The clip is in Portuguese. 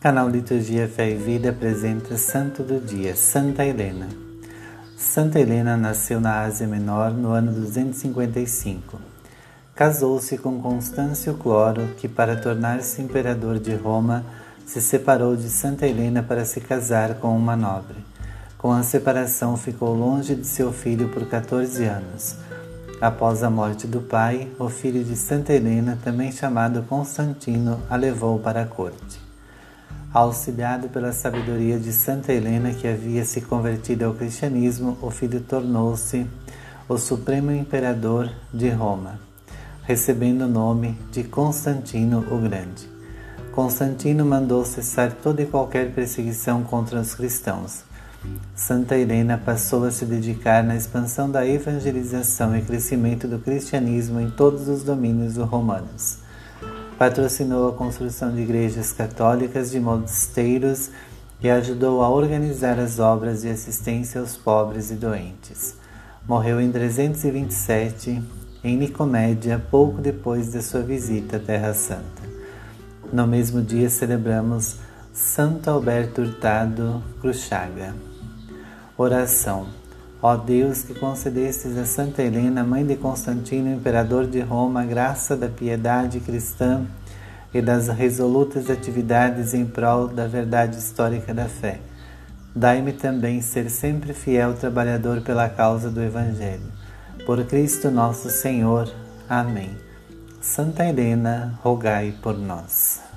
Canal Liturgia Fé e Vida apresenta Santo do Dia, Santa Helena. Santa Helena nasceu na Ásia Menor no ano 255. Casou-se com Constâncio Cloro, que, para tornar-se imperador de Roma, se separou de Santa Helena para se casar com uma nobre. Com a separação, ficou longe de seu filho por 14 anos. Após a morte do pai, o filho de Santa Helena, também chamado Constantino, a levou para a corte. Auxiliado pela sabedoria de Santa Helena, que havia se convertido ao cristianismo, o filho tornou-se o supremo imperador de Roma, recebendo o nome de Constantino o Grande. Constantino mandou cessar toda e qualquer perseguição contra os cristãos Santa Helena passou a se dedicar na expansão da evangelização e crescimento do cristianismo em todos os domínios romanos. Patrocinou a construção de igrejas católicas, de mosteiros e ajudou a organizar as obras de assistência aos pobres e doentes. Morreu em 327 em Nicomédia, pouco depois da sua visita à Terra Santa. No mesmo dia celebramos Santo Alberto Hurtado Cruchaga. Oração. Ó Deus, que concedestes a Santa Helena, mãe de Constantino, imperador de Roma, a graça da piedade cristã e das resolutas atividades em prol da verdade histórica da fé. Dai-me também ser sempre fiel trabalhador pela causa do Evangelho. Por Cristo nosso Senhor. Amém. Santa Helena, rogai por nós.